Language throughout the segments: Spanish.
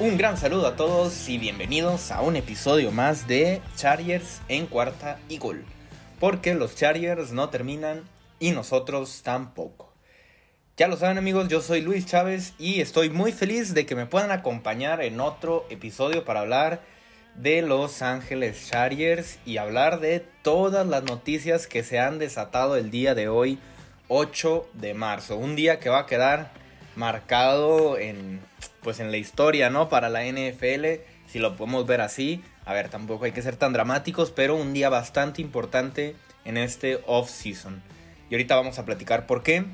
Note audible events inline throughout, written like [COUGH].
Un gran saludo a todos y bienvenidos a un episodio más de Chargers en cuarta y gol. Porque los Chargers no terminan y nosotros tampoco. Ya lo saben amigos, yo soy Luis Chávez y estoy muy feliz de que me puedan acompañar en otro episodio para hablar de Los Ángeles Chargers y hablar de todas las noticias que se han desatado el día de hoy, 8 de marzo. Un día que va a quedar marcado en pues en la historia, ¿no? Para la NFL, si lo podemos ver así. A ver, tampoco hay que ser tan dramáticos, pero un día bastante importante en este off-season. Y ahorita vamos a platicar por qué.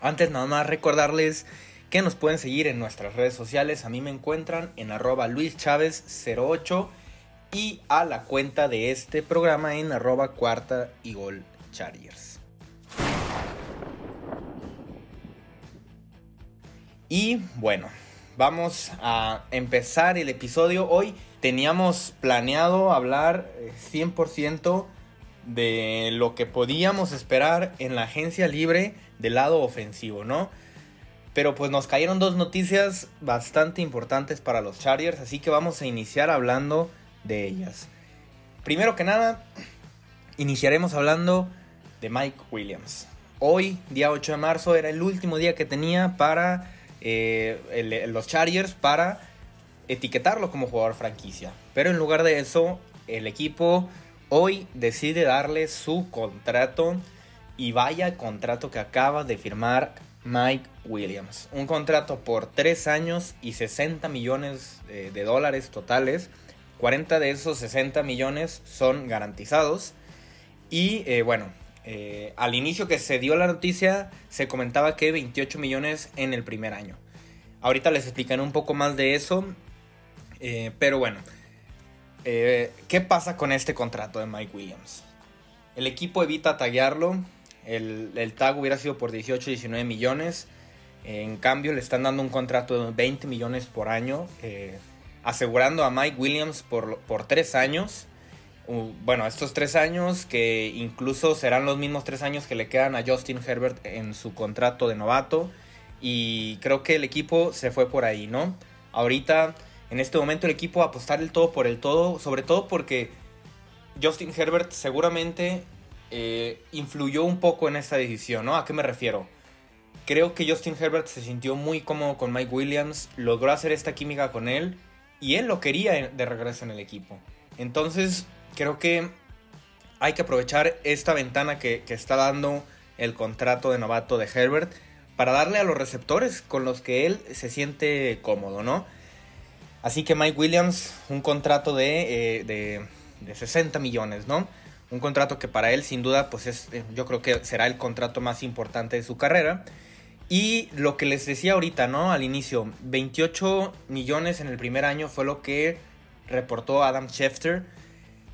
Antes nada más recordarles que nos pueden seguir en nuestras redes sociales. A mí me encuentran en arroba luischavez08 y a la cuenta de este programa en arroba cuarta y gol chargers. Y bueno, vamos a empezar el episodio. Hoy teníamos planeado hablar 100% eh, de lo que podíamos esperar en la agencia libre del lado ofensivo, ¿no? Pero pues nos cayeron dos noticias bastante importantes para los Chargers, así que vamos a iniciar hablando de ellas. Primero que nada, iniciaremos hablando de Mike Williams. Hoy, día 8 de marzo, era el último día que tenía para eh, los Chargers para etiquetarlo como jugador franquicia. Pero en lugar de eso, el equipo hoy decide darle su contrato y vaya contrato que acaba de firmar Mike Williams. Un contrato por 3 años y 60 millones de, dólares totales. 40 de esos 60 millones son garantizados. Y eh, bueno, eh, al inicio que se dio la noticia se comentaba que 28 millones en el primer año. Ahorita les explicaré un poco más de eso. Eh, pero bueno, ¿qué pasa con este contrato de Mike Williams? El equipo evita taguearlo el, tag hubiera sido por 18, 19 millones. En cambio, le están dando un contrato de 20 millones por año, eh, asegurando a Mike Williams por, por 3 años. Bueno, estos 3 años que incluso serán los mismos 3 años que le quedan a Justin Herbert en su contrato de novato. Y creo que el equipo se fue por ahí, ¿no? Ahorita, en este momento, el equipo va a apostar el todo por el todo, sobre todo porque Justin Herbert seguramente eh, influyó un poco en esta decisión, ¿no? ¿A qué me refiero? Creo que Justin Herbert se sintió muy cómodo con Mike Williams, logró hacer esta química con él y él lo quería de regreso en el equipo. Entonces, creo que hay que aprovechar esta ventana que, que está dando el contrato de novato de Herbert para darle a los receptores con los que él se siente cómodo, ¿no? Así que Mike Williams, un contrato de, eh, de, de 60 millones, ¿no? Un contrato que para él sin duda pues es, eh, yo creo que será el contrato más importante de su carrera. Y lo que les decía ahorita, ¿no? Al inicio, 28 millones en el primer año fue lo que reportó Adam Schefter.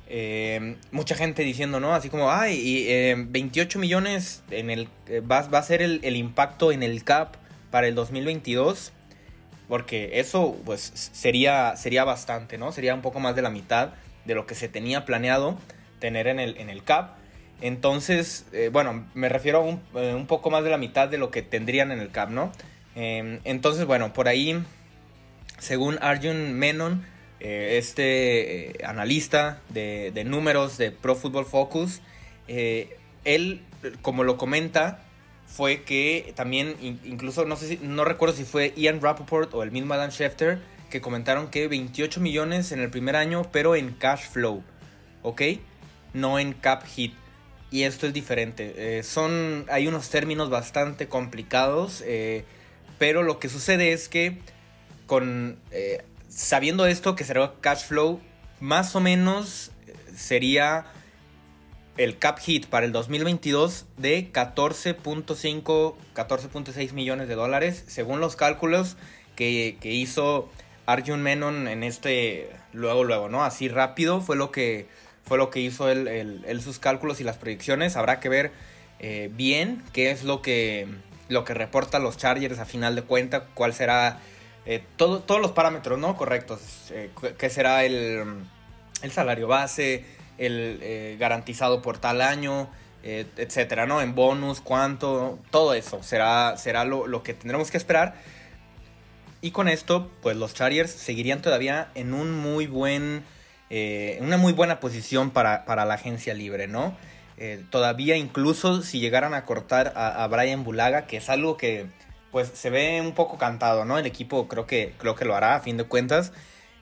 Eh, mucha gente diciendo, ¿no? Así como, ay, y, 28 eh, millones en el, va, va, a ser el, impacto en el CAP para el 2022. Porque eso, pues, sería, sería bastante, ¿no? Sería un poco más de la mitad de lo que se tenía planeado tener en el, en el cap. Entonces, eh, bueno, me refiero a un, eh, un, poco más de la mitad de lo que tendrían en el cap, ¿no? Entonces, bueno, por ahí, según Arjun Menon, eh, este analista de, de, números de Pro Football Focus, él, como lo comenta, fue que también, incluso no sé no recuerdo si fue Ian Rappaport o el mismo Adam Schefter, que comentaron que 28 millones en el primer año, pero en cash flow, ¿ok? no en cap hit. Y esto es diferente. Eh, son, hay unos términos bastante complicados, eh, pero lo que sucede es que con eh, sabiendo esto que será cash flow, más o menos sería el cap hit para el 2022 de 14.5, 14.6 millones de dólares, según los cálculos que, que hizo Arjun Menon en este, luego, luego, ¿no? Así rápido fue lo que fue lo que hizo él, sus cálculos y las proyecciones. Habrá que ver eh, bien qué es lo que, lo que reporta los Chargers a final de cuenta, cuál será eh, todo, todos los parámetros ¿no? correctos, eh, qué será el, el, salario base, el garantizado por tal año, etcétera, ¿no? En bonus, cuánto, todo eso será, será lo, lo que tendremos que esperar. Y con esto, pues los Chargers seguirían todavía en un muy buen, eh, una muy buena posición para, la agencia libre, ¿no? Eh, todavía incluso si llegaran a cortar a, Brian Bulaga, que es algo que pues se ve un poco cantado, ¿no? El equipo creo que, creo que lo hará a fin de cuentas.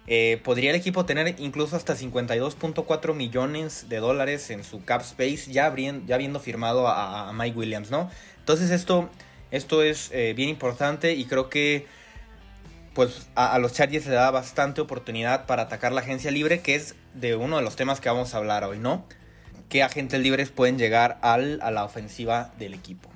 Eh, podría el equipo tener incluso hasta 52.4 millones de dólares en su cap space ya, ya habiendo firmado a, Mike Williams, ¿no? Entonces esto, esto es eh, bien importante y creo que pues a, los Chargers le da bastante oportunidad para atacar la agencia libre, que es de uno de los temas que vamos a hablar hoy, ¿no? ¿Qué agentes libres pueden llegar al, a la ofensiva del equipo?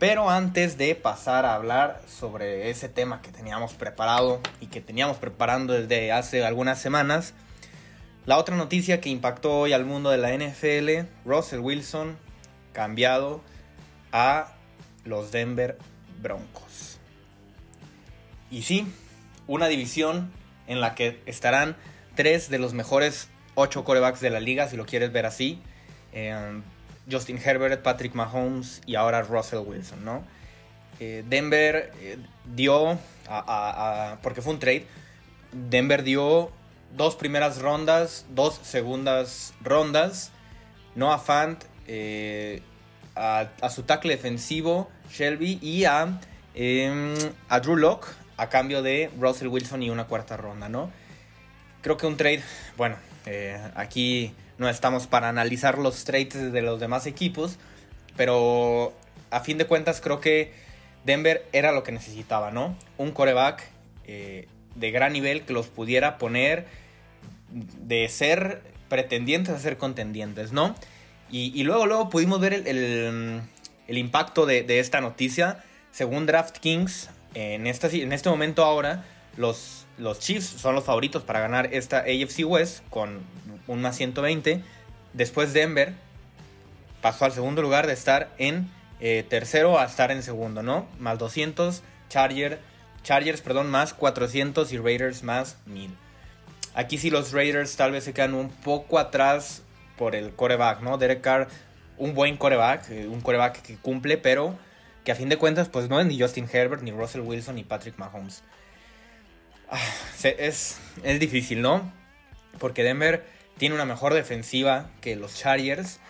Pero antes de pasar a hablar sobre ese tema que teníamos preparado y que teníamos preparando desde hace algunas semanas, la otra noticia que impactó hoy al mundo de la NFL, Russell Wilson cambiado a los Denver Broncos. Y sí, una división en la que estarán tres de los mejores ocho corebacks de la liga, si lo quieres ver así. Eh, Justin Herbert, Patrick Mahomes y ahora Russell Wilson, ¿no? Eh, Denver eh, dio, porque fue un trade, Denver dio dos primeras rondas, dos segundas rondas, Noah Fant, eh, a, su tackle defensivo, Shelby, y a, em, a Drew Locke a cambio de Russell Wilson y una cuarta ronda, ¿no? Creo que un trade, bueno, aquí no estamos para analizar los trades de los demás equipos, pero a fin de cuentas creo que Denver era lo que necesitaba, ¿no? Un coreback eh, de gran nivel que los pudiera poner de ser pretendientes a ser contendientes, ¿no? Y, luego, luego pudimos ver el, impacto de, esta noticia. Según DraftKings, en, esta, en este momento ahora, los, los Chiefs son los favoritos para ganar esta AFC West con un más 120. Después Denver pasó al segundo lugar de estar en eh, tercero a estar en segundo, ¿no? Más 200, Charger, Chargers, perdón, más 400 y Raiders más 1000. Aquí sí los Raiders tal vez se quedan un poco atrás por el coreback, ¿no? Derek Carr, un buen coreback, eh, un coreback que cumple, pero que a fin de cuentas pues no es ni Justin Herbert, ni Russell Wilson, ni Patrick Mahomes. Es, es difícil, ¿no? Porque Denver tiene una mejor defensiva que los Chargers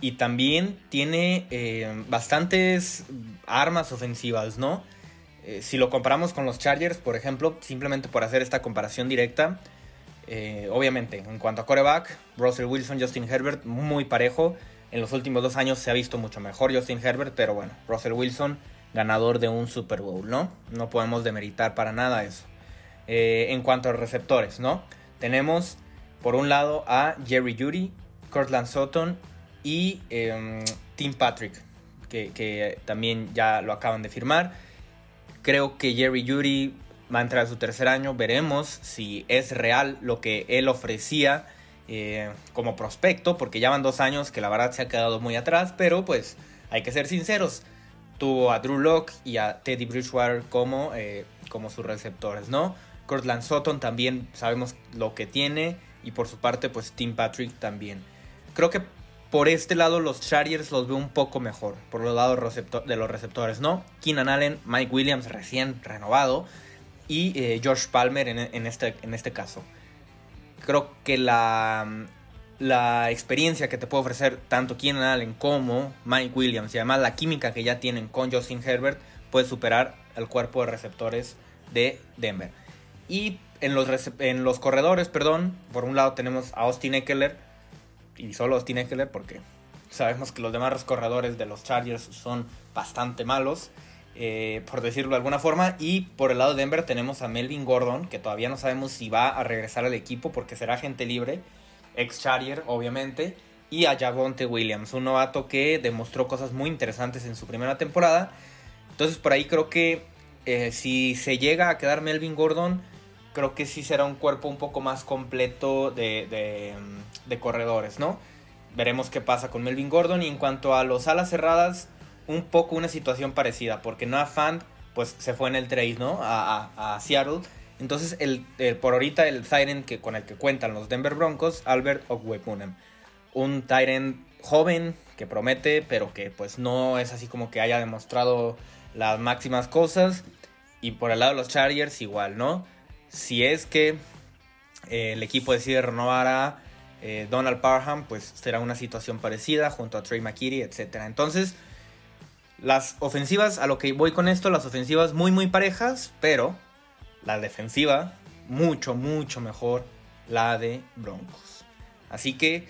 y también tiene eh, bastantes armas ofensivas, ¿no? Eh, si lo comparamos con los Chargers, por ejemplo, simplemente por hacer esta comparación directa, eh, obviamente, en cuanto a coreback, Russell Wilson, Justin Herbert, muy parejo. En los últimos dos años se ha visto mucho mejor Justin Herbert, pero bueno, Russell Wilson, ganador de un Super Bowl, ¿no? No podemos demeritar para nada eso. En cuanto a receptores, ¿no? Tenemos por un lado a Jerry Judy, Cortland Sutton y em, Tim Patrick, que, también ya lo acaban de firmar. Creo que Jerry Judy va a entrar a su tercer año. Veremos si es real lo que él ofrecía eh, como prospecto, porque ya van dos años que la verdad se ha quedado muy atrás, pero pues hay que ser sinceros. Tuvo a Drew Locke y a Teddy Bridgewater como, eh, como sus receptores, ¿no? Cortland Sutton también sabemos lo que tiene y por su parte pues Tim Patrick también. Creo que por este lado los Chargers los veo un poco mejor, por el lado de los receptores, ¿no? Keenan Allen, Mike Williams recién renovado y eh, Josh Palmer en, este, en este caso. Creo que la, la experiencia que te puede ofrecer tanto Keenan Allen como Mike Williams y además la química que ya tienen con Justin Herbert puede superar al cuerpo de receptores de Denver. Y en los, en los corredores, perdón, por un lado tenemos a Austin Eckler, y solo Austin Eckler porque sabemos que los demás corredores de los Chargers son bastante malos, eh, por decirlo de alguna forma. Y por el lado de Denver tenemos a Melvin Gordon, que todavía no sabemos si va a regresar al equipo porque será gente libre, ex Charger obviamente. Y a Javonte Williams, un novato que demostró cosas muy interesantes en su primera temporada. Entonces por ahí creo que eh, si se llega a quedar Melvin Gordon, creo que sí será un cuerpo un poco más completo de, corredores, ¿no? Veremos qué pasa con Melvin Gordon. Y en cuanto a los alas cerradas, un poco una situación parecida, porque Noah Fant pues se fue en el trade, ¿no? A, Seattle. Entonces, el, por ahorita el Tyrant que, con el que cuentan los Denver Broncos, Albert Ogwepunem. Un Tyrant joven, que promete, pero que pues no es así como que haya demostrado las máximas cosas. Y por el lado de los Chargers igual, ¿no? Si es que eh, el equipo decide renovar a eh, Donald Parham, pues será una situación parecida junto a Trey McKitty, etc. Entonces, las ofensivas, a lo que voy con esto, las ofensivas muy, muy parejas, pero la defensiva mucho, mucho mejor la de Broncos. Así que,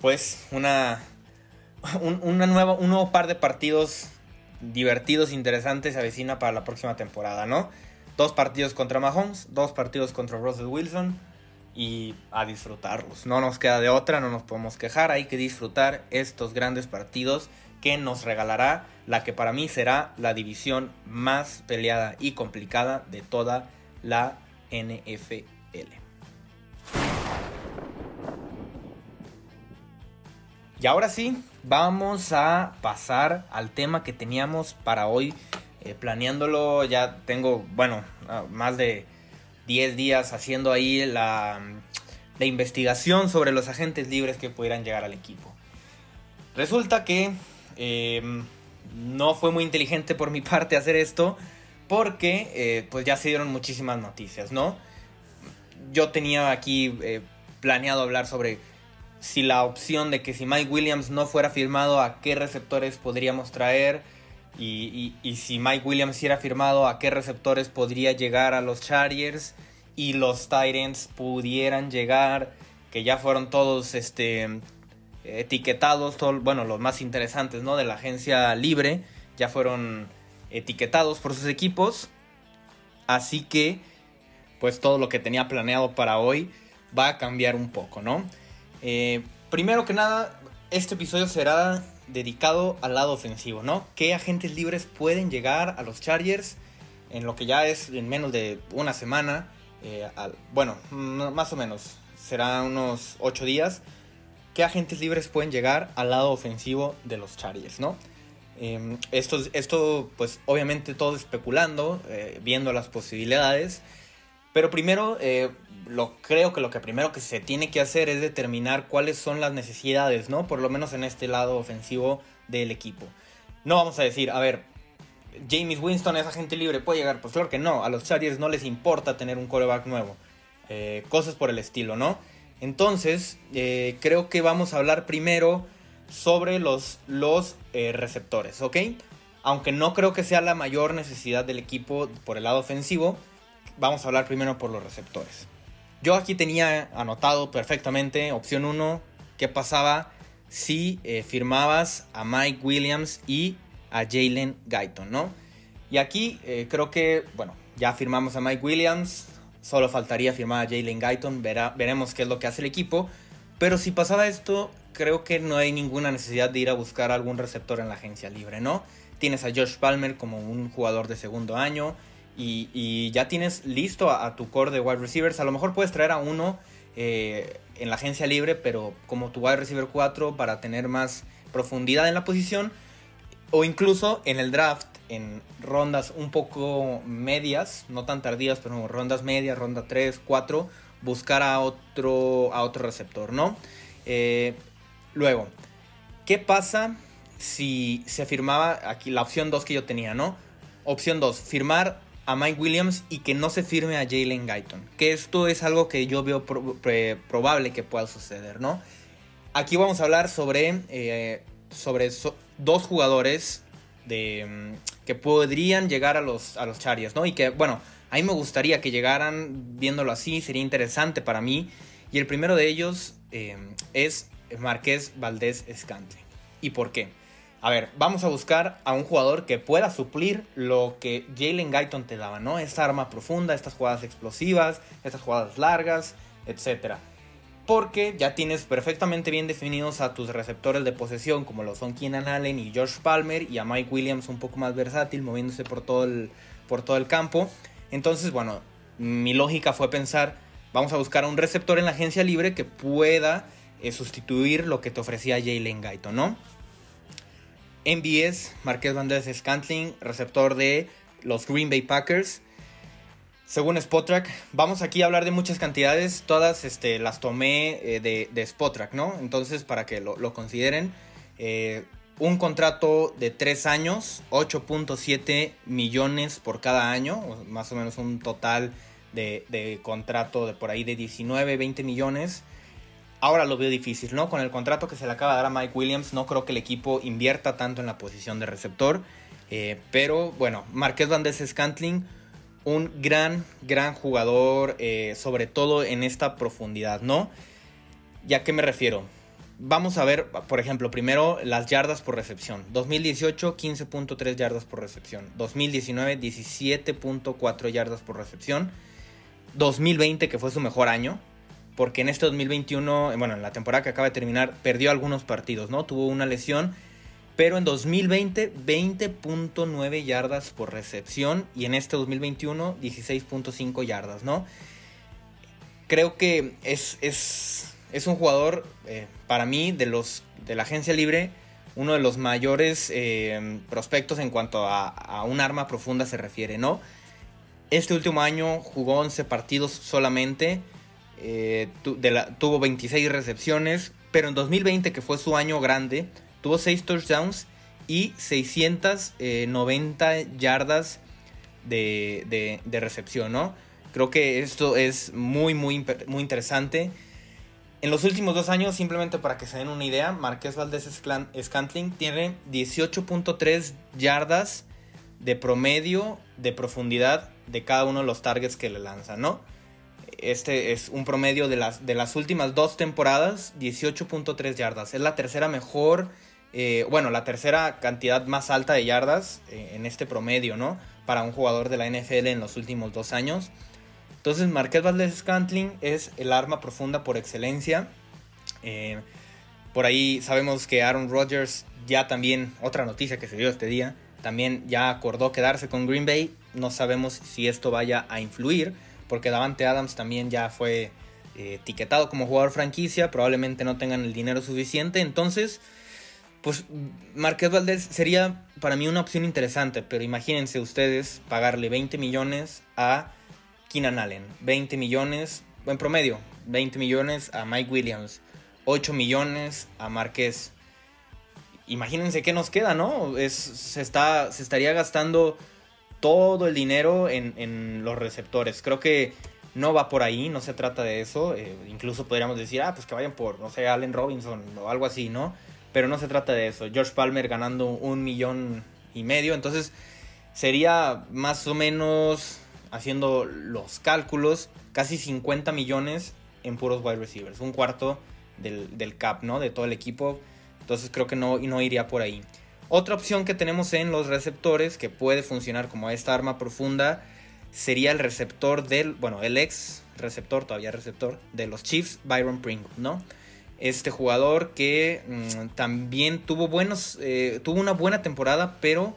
pues, una, una nueva, un nuevo par de partidos divertidos, interesantes se avecina para la próxima temporada, ¿no? Dos partidos contra Mahomes, dos partidos contra Russell Wilson y a disfrutarlos. No nos queda de otra, no nos podemos quejar, hay que disfrutar estos grandes partidos que nos regalará la que para mí será la división más peleada y complicada de toda la NFL. Y ahora sí, vamos a pasar al tema que teníamos para hoy. Eh, planeándolo, ya tengo, bueno, ah, más de 10 días haciendo ahí la, la investigación sobre los agentes libres que pudieran llegar al equipo. Resulta que em, no fue muy inteligente por mi [LAUGHS] parte hacer esto porque eh, pues ya se dieron muchísimas noticias, ¿no? Yo tenía aquí eh, planeado hablar sobre si la opción de que si Mike Williams no fuera firmado, a qué receptores podríamos traer. Y, si Mike Williams era firmado, a qué receptores podría llegar a los Chargers. Y los Titans pudieran llegar, que ya fueron todos este, etiquetados, bueno, los más interesantes ¿no? de la agencia libre, ya fueron etiquetados por sus equipos. Así que, pues todo lo que tenía planeado para hoy va a cambiar un poco, ¿no? Eh, primero que nada, este episodio será dedicado al lado ofensivo, ¿no? ¿Qué agentes libres pueden llegar a los Chargers en lo que ya es en menos de una semana? Eh, bueno, más o menos, será unos 8 días. ¿Qué agentes libres pueden llegar al lado ofensivo de los Chargers, ¿no? Em, esto, esto, pues obviamente todo especulando, eh, viendo las posibilidades. Pero primero, eh, lo, creo que lo que primero que se tiene que hacer es determinar cuáles son las necesidades, ¿no? Por lo menos en este lado ofensivo del equipo. No vamos a decir, a ver, James Winston es agente libre, ¿puede llegar? Pues claro que no, a los Chargers no les importa tener un coreback nuevo. Eh, cosas por el estilo, ¿no? Entonces, eh, creo que vamos a hablar primero sobre los, los receptores, ¿ok? Aunque no creo que sea la mayor necesidad del equipo por el lado ofensivo, vamos a hablar primero por los receptores. Yo aquí tenía anotado perfectamente, opción 1, qué pasaba si eh, firmabas a Mike Williams y a Jalen Guyton, ¿no? Y aquí eh, creo que, bueno, ya firmamos a Mike Williams, solo faltaría firmar a Jalen Guyton, veremos qué es lo que hace el equipo. Pero si pasaba esto, creo que no hay ninguna necesidad de ir a buscar algún receptor en la agencia libre, ¿no? Tienes a Josh Palmer como un jugador de segundo año, y, ya tienes listo a, tu core de wide receivers. A lo mejor puedes traer a uno eh, en la agencia libre, pero como tu wide receiver 4 para tener más profundidad en la posición. O incluso en el draft, en rondas un poco medias, no tan tardías, pero rondas medias, ronda 3, 4, buscar a otro, a otro receptor, ¿no? Eh, luego, ¿qué pasa si se firmaba aquí la opción 2 que yo tenía, ¿no? Opción 2, firmar a Mike Williams y que no se firme a Jalen Guyton. Que esto es algo que yo veo probable que pueda suceder, ¿no? Aquí vamos a hablar sobre, eh, sobre dos jugadores de, mm, que podrían llegar a los, a los ¿no? Y que, bueno, a mí me gustaría que llegaran viéndolo así, sería interesante para mí. Y el primero de ellos eh, es Marqués Valdés Scantling. ¿Y por qué? A ver, vamos a buscar a un jugador que pueda suplir lo que Jalen Guyton te daba, ¿no? Esta arma profunda, estas jugadas explosivas, estas jugadas largas, etc. Porque ya tienes perfectamente bien definidos a tus receptores de posesión, como lo son Keenan Allen y Josh Palmer, y a Mike Williams un poco más versátil, moviéndose por todo el, por todo el campo. Entonces, bueno, mi lógica fue pensar, vamos a buscar a un receptor en la agencia libre que pueda eh, sustituir lo que te ofrecía Jalen Guyton, ¿no? MBS, Marqués Valdez Scantling, receptor de los Green Bay Packers. según Spotrack. Vamos aquí a hablar de muchas cantidades, todas este, las tomé eh, de, de Spotrack, ¿no? Entonces, para que lo, consideren, eh, un contrato de 3 años, 8.7 millones por cada año, más o menos un total de, de, contrato de por ahí de 19, 20 millones. Ahora lo veo difícil, ¿no? Con el contrato que se le acaba de dar a Mike Williams, no creo que el equipo invierta tanto en la posición de receptor. Eh, pero bueno, Marqués Valdez Scantling, un gran, gran jugador, eh, sobre todo en esta profundidad, ¿no? ¿Ya qué me refiero? Vamos a ver, por ejemplo, primero las yardas por recepción. 2018, 15.3 yardas por recepción. 2019, 17.4 yardas por recepción. 2020, que fue su mejor año, porque en este 2021, bueno, en la temporada que acaba de terminar, perdió algunos partidos, ¿no? Tuvo una lesión, pero en 2020, 20.9 yardas por recepción y en este 2021, 16.5 yardas, ¿no? Creo que es, es, es un jugador, eh, para mí, de, los, de la agencia libre, uno de los mayores eh, prospectos en cuanto a, a un arma profunda se refiere, ¿no? Este último año jugó 11 partidos solamente eh, tuvo 26 recepciones, pero en 2020, que fue su año grande, tuvo 6 touchdowns y 690 eh, yardas de, recepción, ¿no? Creo que esto es muy, muy, muy interesante. En los últimos dos años, simplemente para que se den una idea, Marqués Valdés Scantling tiene 18.3 yardas de promedio de profundidad de cada uno de los targets que le lanzan, ¿no? Este es un promedio de las, de las últimas dos temporadas, 18.3 yardas. Es la tercera mejor, eh, bueno, la tercera cantidad más alta de yardas eh, en este promedio, ¿no? Para un jugador de la NFL en los últimos dos años. Entonces, Marqués Valdez Scantling es el arma profunda por excelencia. Eh, por ahí sabemos que Aaron Rodgers ya también, otra noticia que se dio este día, también ya acordó quedarse con Green Bay. No sabemos si esto vaya a influir porque Davante Adams también ya fue eh, etiquetado como jugador franquicia, probablemente no tengan el dinero suficiente, entonces, pues Marqués Valdés sería para mí una opción interesante, pero imagínense ustedes pagarle 20 millones a Keenan Allen, 20 millones, en promedio, 20 millones a Mike Williams, 8 millones a Marqués. Imagínense qué nos queda, ¿no? Es, se, está, se estaría gastando todo el dinero en, los receptores. Creo que no va por ahí, no se trata de eso. Eh, incluso podríamos decir, ah, pues que vayan por, no sé, Allen Robinson o algo así, ¿no? Pero no se trata de eso. George Palmer ganando un millón y medio. Entonces sería más o menos, haciendo los cálculos, casi 50 millones en puros wide receivers. Un cuarto del, del cap, ¿no? De todo el equipo. Entonces creo que no, no iría por ahí. Otra opción que tenemos en los receptores que puede funcionar como esta arma profunda sería el receptor del, bueno, el ex receptor, todavía receptor, de los Chiefs, Byron Pringle, ¿no? Este jugador que mm, también tuvo buenos, eh, tuvo una buena temporada, pero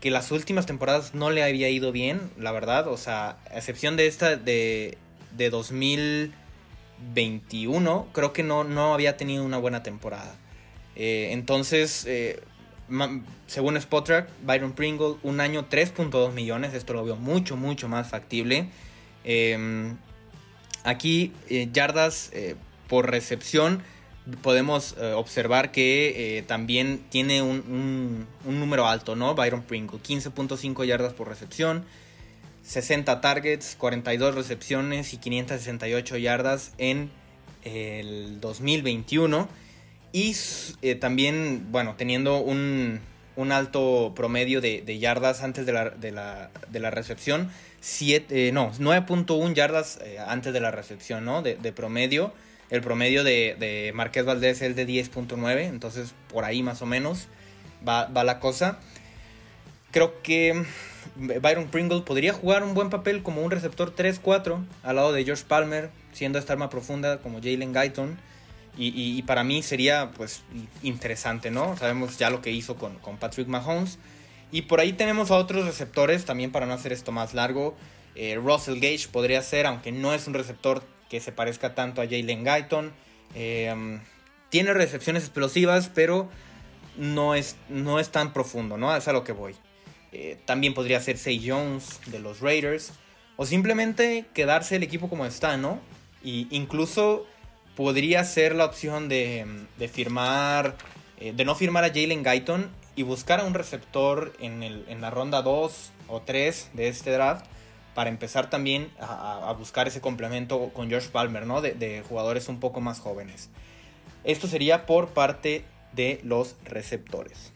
que las últimas temporadas no le había ido bien, la verdad, o sea, a excepción de esta de, de 2021, creo que no, no había tenido una buena temporada. Eh, entonces, eh, según Spotrack, Byron Pringle, un año 3.2 millones. Esto lo veo mucho, mucho más factible. Em, aquí, eh, yardas eh, por recepción, podemos eh, observar que también tiene un, número alto, ¿no? Byron Pringle, 15.5 yardas por recepción. 60 targets, 42 recepciones y 568 yardas en el 2021. Y eh, también, bueno, teniendo un, alto promedio de, yardas antes de la, de la, recepción. Eh, no, 9.1 yardas eh, antes de la recepción, ¿no? De, promedio. El promedio de, de Marqués Valdés es de 10.9, entonces por ahí más o menos va, va la cosa. Creo que Byron Pringle podría jugar un buen papel como un receptor 3-4 al lado de George Palmer, siendo esta arma profunda como Jalen Guyton. Y, para mí sería pues interesante, ¿no? Sabemos ya lo que hizo con, Patrick Mahomes. Y por ahí tenemos a otros receptores, también para no hacer esto más largo. Eh, Russell Gage podría ser, aunque no es un receptor que se parezca tanto a Jalen Guyton. Eh, tiene recepciones explosivas, pero no es, no es tan profundo, ¿no? Es a lo que voy. Eh, también podría ser Say Jones de los Raiders. o simplemente quedarse el equipo como está, ¿no? Y incluso podría ser la opción de, firmar, eh, de no firmar a Jalen Guyton y buscar a un receptor en, en la ronda 2 o 3 de este draft para empezar también a, buscar ese complemento con George Palmer, ¿no? De, jugadores un poco más jóvenes. Esto sería por parte de los receptores.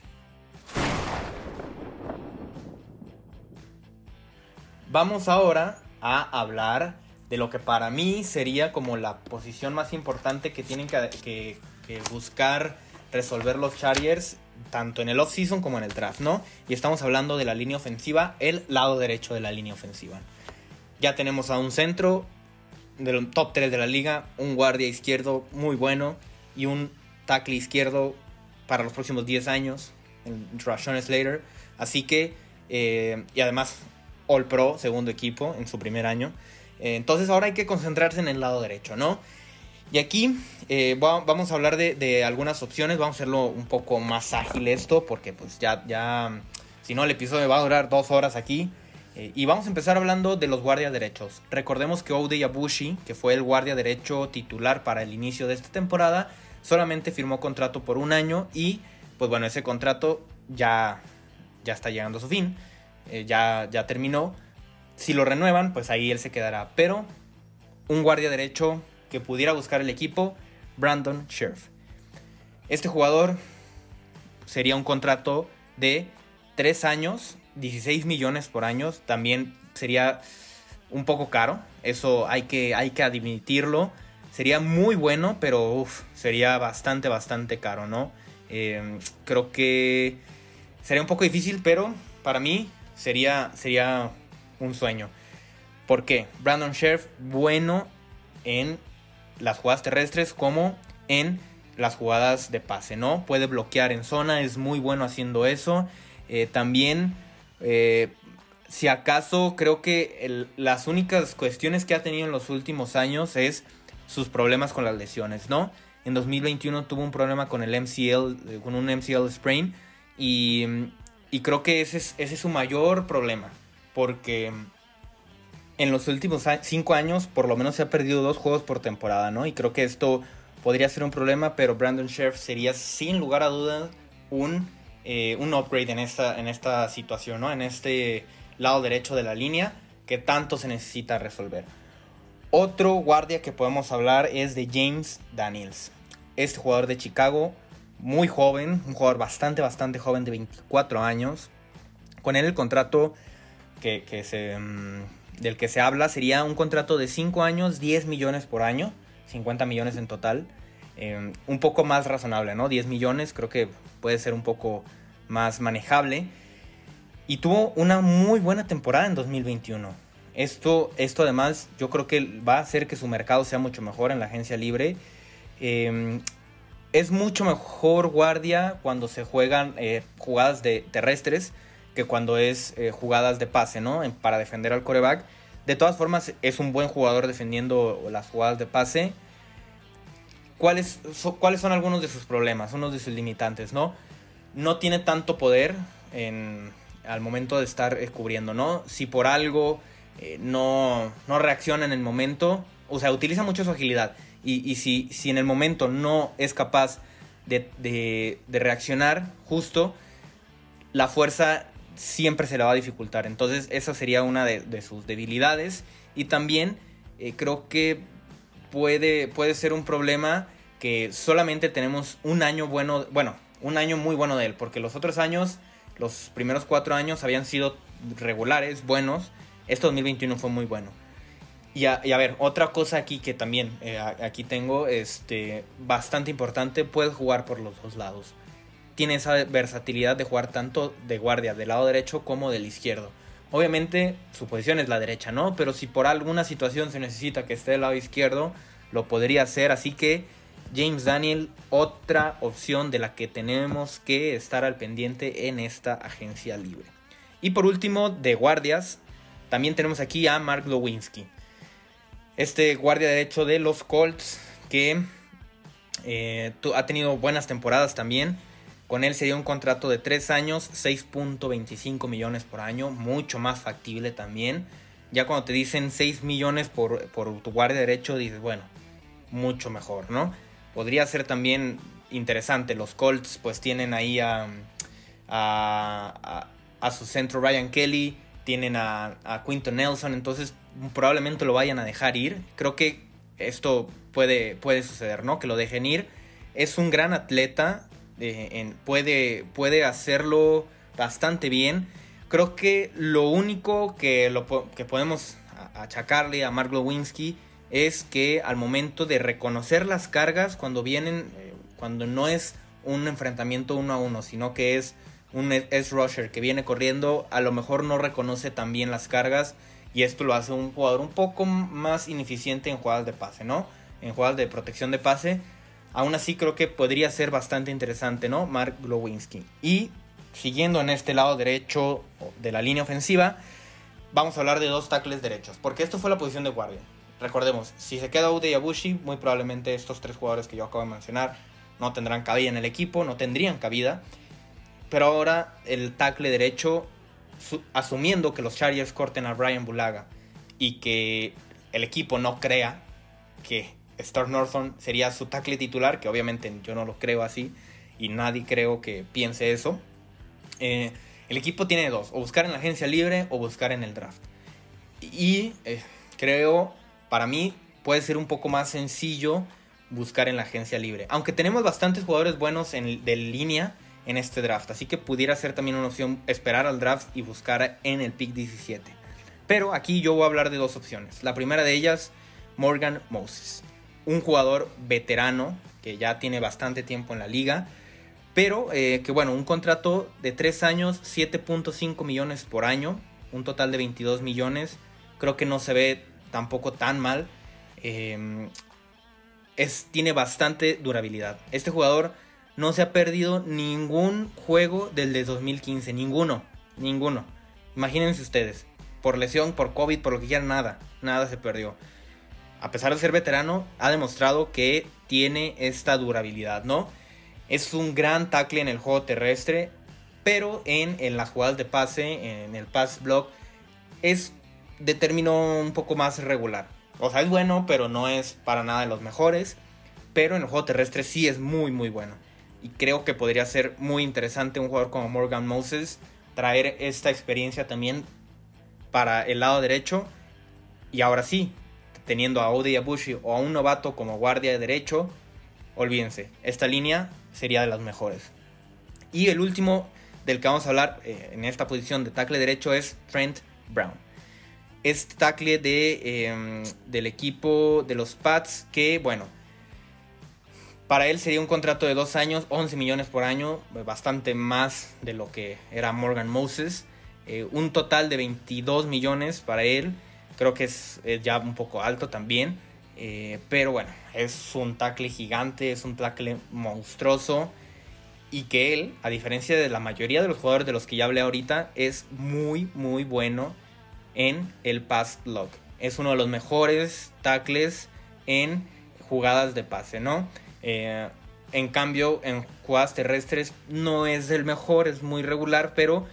Vamos ahora a hablar de lo que para mí sería como la posición más importante que tienen que, que buscar resolver los Chargers tanto en el off-season como en el draft, ¿no? Y estamos hablando de la línea ofensiva, el lado derecho de la línea ofensiva. Ya tenemos a un centro del top 3 de la liga, un guardia izquierdo muy bueno y un tackle izquierdo para los próximos 10 años, el Rashawn Slater. Así que, eh, y además All Pro, segundo equipo en su primer año. Eh, entonces ahora hay que concentrarse en el lado derecho, ¿no? Y aquí eh, vamos a hablar de, algunas opciones, vamos a hacerlo un poco más ágil esto, porque pues ya, ya, si no el episodio va a durar dos horas aquí. Eh, y vamos a empezar hablando de los guardias derechos. Recordemos que Ode Yabushi, que fue el guardia derecho titular para el inicio de esta temporada, solamente firmó contrato por un año y pues bueno, ese contrato ya, ya está llegando a su fin, ya, ya terminó. Si lo renuevan, pues ahí él se quedará. Pero un guardia derecho que pudiera buscar el equipo, Brandon Scherf. Este jugador sería un contrato de 3 años, 16 millones por año. También sería un poco caro, eso hay que, hay que admitirlo. Sería muy bueno, pero sería bastante, bastante caro, ¿no? Eh, creo que sería un poco difícil, pero para mí sería, sería un sueño. ¿Por qué? Brandon Scherf, bueno en las jugadas terrestres como en las jugadas de pase, ¿no? Puede bloquear en zona, es muy bueno haciendo eso. Eh, también, eh, si acaso, creo que las únicas cuestiones que ha tenido en los últimos años es sus problemas con las lesiones, ¿no? En 2021 tuvo un problema con el MCL, eh, con un MCL sprain, y, creo que ese es, ese es su mayor problema, porque en los últimos cinco años por lo menos se ha perdido dos juegos por temporada, ¿no? Y creo que esto podría ser un problema, pero Brandon Sheriff sería sin lugar a dudas un, eh, un upgrade en esta, en esta situación, ¿no? En este lado derecho de la línea que tanto se necesita resolver. Otro guardia que podemos hablar es de James Daniels. Este jugador de Chicago, muy joven, un jugador bastante, bastante joven de 24 años. Con él el contrato que, se... Mm, del que se habla sería un contrato de 5 años, 10 millones por año, 50 millones en total. Eh, un poco más razonable, ¿no? 10 millones creo que puede ser un poco más manejable. Y tuvo una muy buena temporada en 2021. Esto, esto además yo creo que va a hacer que su mercado sea mucho mejor en la agencia libre. Eh, es mucho mejor guardia cuando se juegan eh, jugadas de terrestres que cuando es eh, jugadas de pase, ¿no? Para defender al coreback. De todas formas, es un buen jugador defendiendo las jugadas de pase. ¿Cuáles, ¿Cuáles son algunos de sus problemas? Unos de sus limitantes, ¿no? No tiene tanto poder en, al momento de estar eh, cubriendo, ¿no? Si por algo eh, no, no reacciona en el momento, o sea, utiliza mucho su agilidad. Y, y si, si en el momento no es capaz de, de, de reaccionar justo, la fuerza siempre se le va a dificultar. Entonces esa sería una de, sus debilidades. Y también eh, creo que puede, puede ser un problema que solamente tenemos un año bueno, bueno, un año muy bueno de él, porque los otros años, los primeros cuatro años habían sido regulares, buenos. Este 2021 fue muy bueno. Y a, ver, otra cosa aquí que también eh, aquí tengo, este, bastante importante, puede jugar por los dos lados tiene esa versatilidad de jugar tanto de guardia del lado derecho como del izquierdo. Obviamente su posición es la derecha, ¿no? Pero si por alguna situación se necesita que esté del lado izquierdo, lo podría hacer. Así que James Daniel, otra opción de la que tenemos que estar al pendiente en esta agencia libre. Y por último, de guardias, también tenemos aquí a Mark Lewinsky. Este guardia derecho de los Colts que eh, ha tenido buenas temporadas también con él sería un contrato de 3 años, 6.25 millones por año, mucho más factible también. Ya cuando te dicen 6 millones por, por tu guardia derecho, dices, bueno, mucho mejor, ¿no? Podría ser también interesante. Los Colts pues tienen ahí a, a, a, su centro Ryan Kelly, tienen a, a Quinton Nelson, entonces probablemente lo vayan a dejar ir. Creo que esto puede, puede suceder, ¿no? Que lo dejen ir. Es un gran atleta, eh, puede, puede hacerlo bastante bien. Creo que lo único que, lo, que podemos achacarle a Mark Lewinsky es que al momento de reconocer las cargas, cuando vienen, eh, cuando no es un enfrentamiento uno a uno, sino que es un S-Rusher que viene corriendo, a lo mejor no reconoce también las cargas y esto lo hace un jugador un poco más ineficiente en jugadas de pase, ¿no? En jugadas de protección de pase. Aún así creo que podría ser bastante interesante, ¿no? Mark Glowinski. Y siguiendo en este lado derecho de la línea ofensiva, vamos a hablar de dos tackles derechos. Porque esto fue la posición de guardia. Recordemos, si se queda Ude y muy probablemente estos tres jugadores que yo acabo de mencionar no tendrán cabida en el equipo, no tendrían cabida. Pero ahora el tackle derecho asumiendo que los Chargers corten a Brian Bulaga y que el equipo no crea que Storm Norton sería su tackle titular, que obviamente yo no lo creo así y nadie creo que piense eso. Eh, el equipo tiene dos, o buscar en la agencia libre o buscar en el draft. Y eh, creo, para mí, puede ser un poco más sencillo buscar en la agencia libre. Aunque tenemos bastantes jugadores buenos en, de línea en este draft. Así que pudiera ser también una opción esperar al draft y buscar en el pick 17. Pero aquí yo voy a hablar de dos opciones. La primera de ellas, Morgan Moses. Un jugador veterano que ya tiene bastante tiempo en la liga. Pero eh, que bueno, un contrato de 3 años, 7.5 millones por año. Un total de 22 millones. Creo que no se ve tampoco tan mal. Eh, es, tiene bastante durabilidad. Este jugador no se ha perdido ningún juego del de 2015. Ninguno. Ninguno. Imagínense ustedes. Por lesión, por COVID, por lo que quieran, nada. Nada se perdió. A pesar de ser veterano, ha demostrado que tiene esta durabilidad, ¿no? Es un gran tackle en el juego terrestre, pero en, en las jugadas de pase, en el pass block, es de término un poco más regular. O sea, es bueno, pero no es para nada de los mejores. Pero en el juego terrestre sí es muy, muy bueno y creo que podría ser muy interesante un jugador como Morgan Moses traer esta experiencia también para el lado derecho y ahora sí, teniendo a Odi Abushi o a un novato como guardia de derecho, olvídense, esta línea sería de las mejores. Y el último del que vamos a hablar eh, en esta posición de tackle derecho es Trent Brown. Este tackle de, em, del equipo de los Pats que, bueno, para él sería un contrato de dos años, 11 millones por año, bastante más de lo que era Morgan Moses. Eh, un total de 22 millones para él. Creo que es, ya un poco alto también. Eh, pero bueno, es un tackle gigante, es un tackle monstruoso. Y que él, a diferencia de la mayoría de los jugadores de los que ya hablé ahorita, es muy, muy bueno en el pass block. Es uno de los mejores tackles en jugadas de pase, ¿no? Eh, en cambio, en jugadas terrestres no es el mejor, es muy regular, pero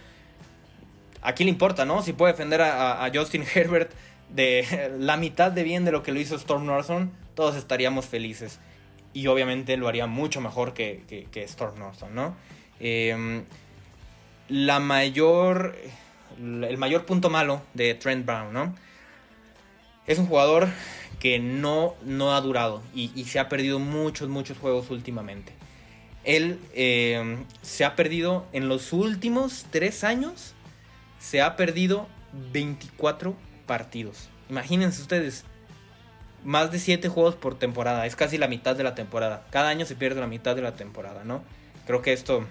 aquí le importa, ¿no? Si puede defender a, Justin [LAUGHS] Herbert de [LAUGHS] la mitad de bien de lo que lo hizo Storm Norton, todos estaríamos felices. Y obviamente lo haría mucho mejor que, Storm Norton, ¿no? Em, la mayor. El mayor punto malo de Trent Brown, ¿no? Es un jugador que no, no ha durado y, se ha perdido muchos, muchos juegos últimamente. Él eh, se ha perdido en los últimos tres años, se ha perdido 24 partidos. Imagínense ustedes, más de 7 juegos por temporada, es casi la mitad de la temporada. Cada año se pierde la mitad de la temporada, ¿no? Creo que esto,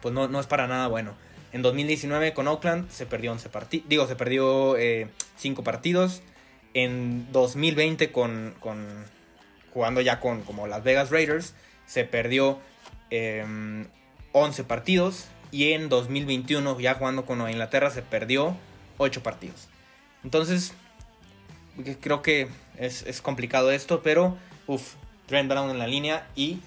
pues no, es para nada bueno. En 2019 con Oakland se perdió 11 partidos, digo, se perdió 5 eh, partidos en 2020 con, jugando ya con como Las Vegas Raiders se perdió 11 em, partidos y en 2021 ya jugando con Inglaterra se perdió 8 partidos. Entonces creo que es, complicado esto, pero uff, Trent Brown en la línea y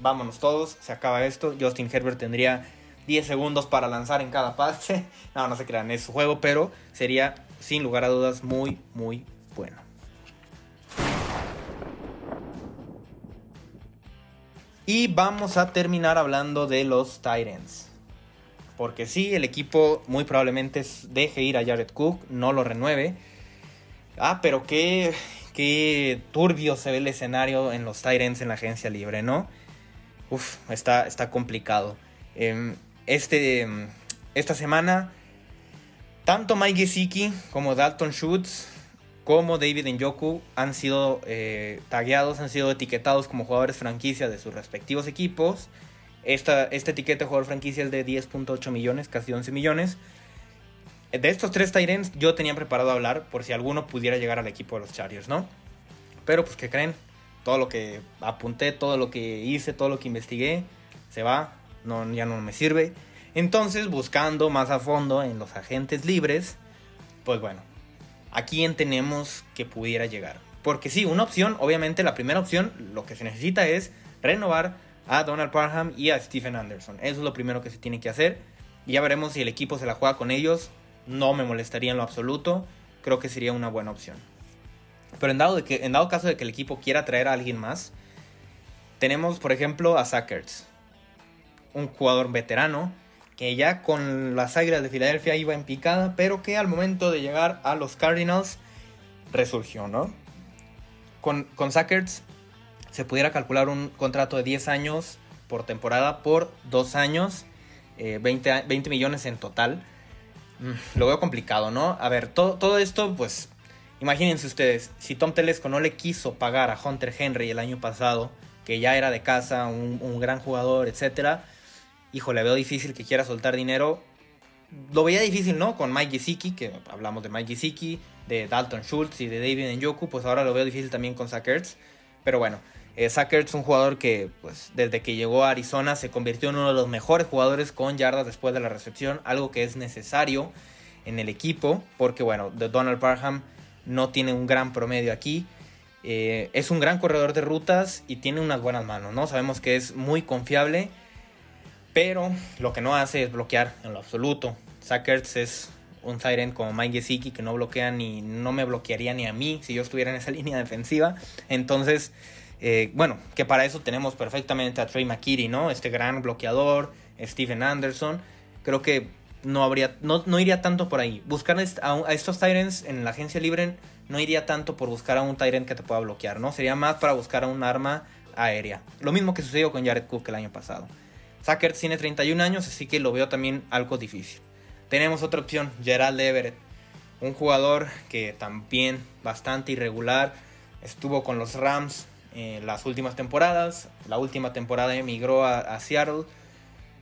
vámonos todos, se acaba esto. Justin Herbert tendría 10 segundos para lanzar en cada pase. [LAUGHS] No, no se crean, es su juego, pero sería sin lugar a dudas muy, muy bueno. Y vamos a terminar hablando de los Titans. Porque sí, el equipo muy probablemente deje ir a Jared Cook, no lo renueve. Ah, pero qué, qué turbio se ve el escenario en los Titans en la agencia libre, ¿no? Uf, está, está complicado. Em, este, esta semana, tanto Mike Gesicki como Dalton Schultz como David Njoku han sido eh, tagueados, han sido etiquetados como jugadores franquicia de sus respectivos equipos. Esta, etiqueta de jugador franquicia es de 10.8 millones, casi 11 millones. De estos tres Tyrants yo tenía preparado hablar por si alguno pudiera llegar al equipo de los Chargers, ¿no? Pero pues que creen, todo lo que apunté, todo lo que hice, todo lo que investigué, se va, no, ya no me sirve. Entonces, buscando más a fondo en los agentes libres, pues bueno, ¿a quién tenemos que pudiera llegar? Porque sí, una opción, obviamente la primera opción, lo que se necesita es renovar a Donald Parham y a Stephen Anderson. Eso es lo primero que se tiene que hacer. Y ya veremos si el equipo se la juega con ellos. No me molestaría en lo absoluto. Creo que sería una buena opción. Pero en dado, de que, en dado caso de que el equipo quiera traer a alguien más, tenemos por ejemplo a Sackers. Un jugador veterano que ya con las Águilas de Filadelfia iba en picada, pero que al momento de llegar a los Cardinals resurgió, ¿no? Con, con Sackers se pudiera calcular un contrato de 10 años por temporada por 2 años, 20, eh, 20, millones en total. Mm, lo veo complicado, ¿no? A ver, todo, todo esto, pues, imagínense ustedes, si Tom Telesco no le quiso pagar a Hunter Henry el año pasado, que ya era de casa, un, gran jugador, etcétera, híjole, veo difícil que quiera soltar dinero. Lo veía difícil, ¿no? Con Mike Gesicki, que hablamos de Mike Gesicki, de Dalton Schultz y de David Njoku, pues ahora lo veo difícil también con Sackers. Pero bueno, eh, es un jugador que, pues, desde que llegó a Arizona se convirtió en uno de los mejores jugadores con yardas después de la recepción, algo que es necesario en el equipo, porque, bueno, Donald Parham no tiene un gran promedio aquí. Eh, es un gran corredor de rutas y tiene unas buenas manos, ¿no? Sabemos que es muy confiable, pero lo que no hace es bloquear en lo absoluto. Sackers es un Tyrant como Mike Gesicki que no bloquea ni no me bloquearía ni a mí si yo estuviera en esa [LAUGHS] línea defensiva. Entonces, eh, bueno, que para eso tenemos perfectamente a Trey McKitty, ¿no? Este gran bloqueador, Stephen Anderson. Creo que no habría, no, no iría tanto por ahí. Buscar a, estos Tyrants en la agencia libre no iría tanto por buscar a un Tyrant que te pueda bloquear, ¿no? Sería más para buscar a un arma aérea. Lo mismo que sucedió con Jared Cook el año pasado. Sackers tiene 31 años, así que lo veo también algo difícil. Tenemos otra opción, Gerald Everett. Un jugador que también bastante irregular. Estuvo con los Rams en las últimas temporadas. La última temporada emigró a, Seattle.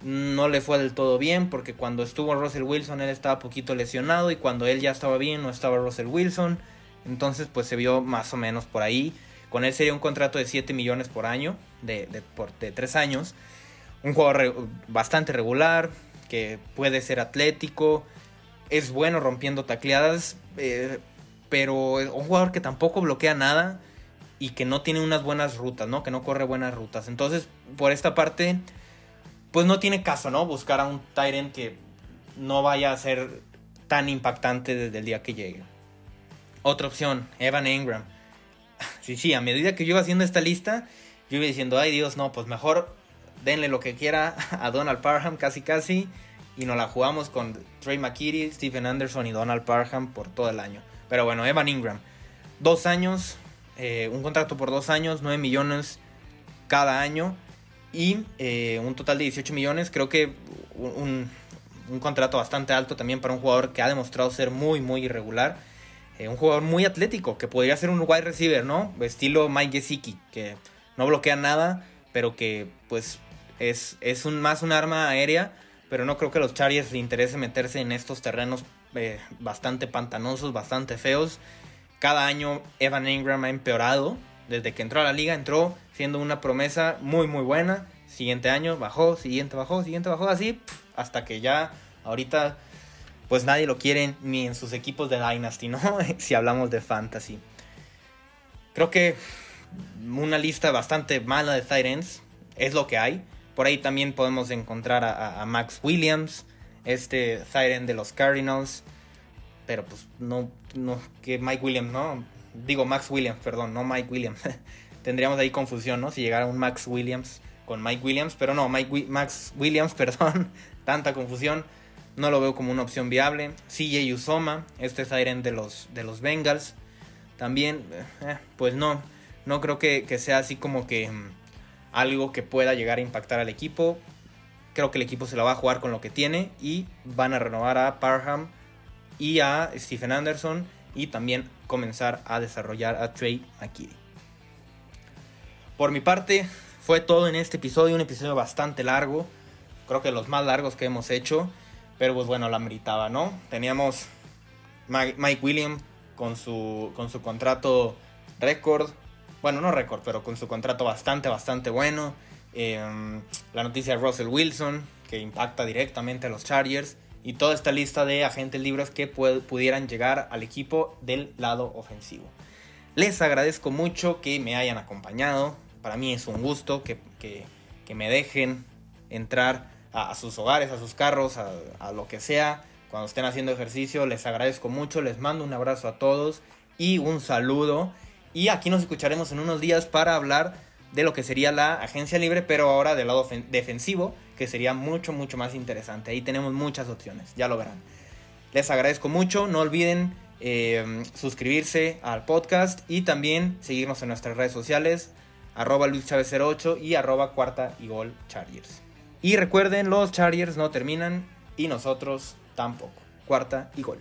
No le fue del todo bien porque cuando estuvo Russell Wilson él estaba poquito lesionado y cuando él ya estaba bien no estaba Russell Wilson. Entonces pues se vio más o menos por ahí. Con él sería un contrato de 7 millones por año, de, de, por, 3 años. Un jugador bastante regular, que puede ser atlético, es bueno rompiendo tacleadas, eh, pero un jugador que tampoco bloquea nada y que no tiene unas buenas rutas, ¿no? Que no corre buenas rutas. Entonces, por esta parte, pues no tiene caso, ¿no? Buscar a un Tyrant que no vaya a ser tan impactante desde el día que llegue. Otra opción, Evan Ingram. [LAUGHS] Sí, sí, a medida que yo iba haciendo esta lista, yo iba diciendo, ay Dios, no, pues mejor denle lo que quiera [LAUGHS] a Donald Parham, casi casi, y nos la jugamos con Trey McKitty, Stephen Anderson y Donald Parham por todo el año. Pero bueno, Evan Ingram, dos años, eh, un contrato por dos años, 9 millones cada año y eh, un total de 18 millones. Creo que un, contrato bastante alto también para un jugador que ha demostrado ser muy, muy irregular. Eh, un jugador muy atlético, que podría ser un wide receiver, ¿no? Estilo Mike Gesicki, que no bloquea nada, pero que pues es, es un, más un arma aérea. Pero no creo que a los Chargers les interese meterse en estos terrenos bastante pantanosos, bastante feos. Cada año Evan Ingram ha empeorado. Desde que entró a la liga entró siendo una promesa muy muy buena. Siguiente año bajó, siguiente bajó, siguiente bajó, así hasta que ya ahorita pues nadie lo quiere ni en sus equipos de Dynasty, ¿no? [LAUGHS] si hablamos de fantasy. Creo que una lista bastante mala de tight es lo que hay. Por ahí también podemos encontrar a, Max Williams, este tight de los Cardinals. Pero pues no, no, que Mike Williams, ¿no? Digo Max Williams, perdón, no Mike Williams. [LAUGHS] Tendríamos ahí confusión, ¿no? Si llegara un Max Williams con Mike Williams, pero no, Mike Max Williams, [LAUGHS] perdón, tanta confusión. No lo veo como una opción viable. CJ Usoma, este es Iron de los, de los Bengals. También, eh, pues no, no creo que, que sea así como que mm, algo que pueda llegar a impactar al equipo. Creo que el equipo se la va a jugar con lo que tiene y van a renovar a Parham y a Stephen Anderson y también comenzar a desarrollar a Trey McKitty. Por mi parte, fue todo en este episodio, un episodio bastante largo, creo que los más largos que hemos hecho, pero pues bueno, la meritaba, ¿no? Teníamos Mike Williams con su, con su contrato récord, bueno, no récord, pero con su contrato bastante, bastante bueno. Em, la noticia de Russell Wilson, que impacta directamente a los Chargers. Y toda esta lista de agentes libres que pudieran llegar al equipo del lado ofensivo. Les agradezco mucho que me hayan acompañado. Para mí es un gusto que, me dejen entrar a, sus hogares, a sus carros, a, a lo que sea. Cuando estén haciendo ejercicio, les agradezco mucho. Les mando un abrazo a todos y un saludo. Y aquí nos escucharemos en unos días para hablar de lo que sería la agencia libre, pero ahora del lado defensivo, que sería mucho, mucho más interesante. Ahí tenemos muchas opciones, ya lo verán. Les agradezco mucho, no olviden eh, suscribirse al podcast y también seguirnos en nuestras redes sociales, arroba Luis 08 y arroba cuarta y gol Chargers. Y recuerden, los Chargers no terminan y nosotros tampoco. Cuarta y gol.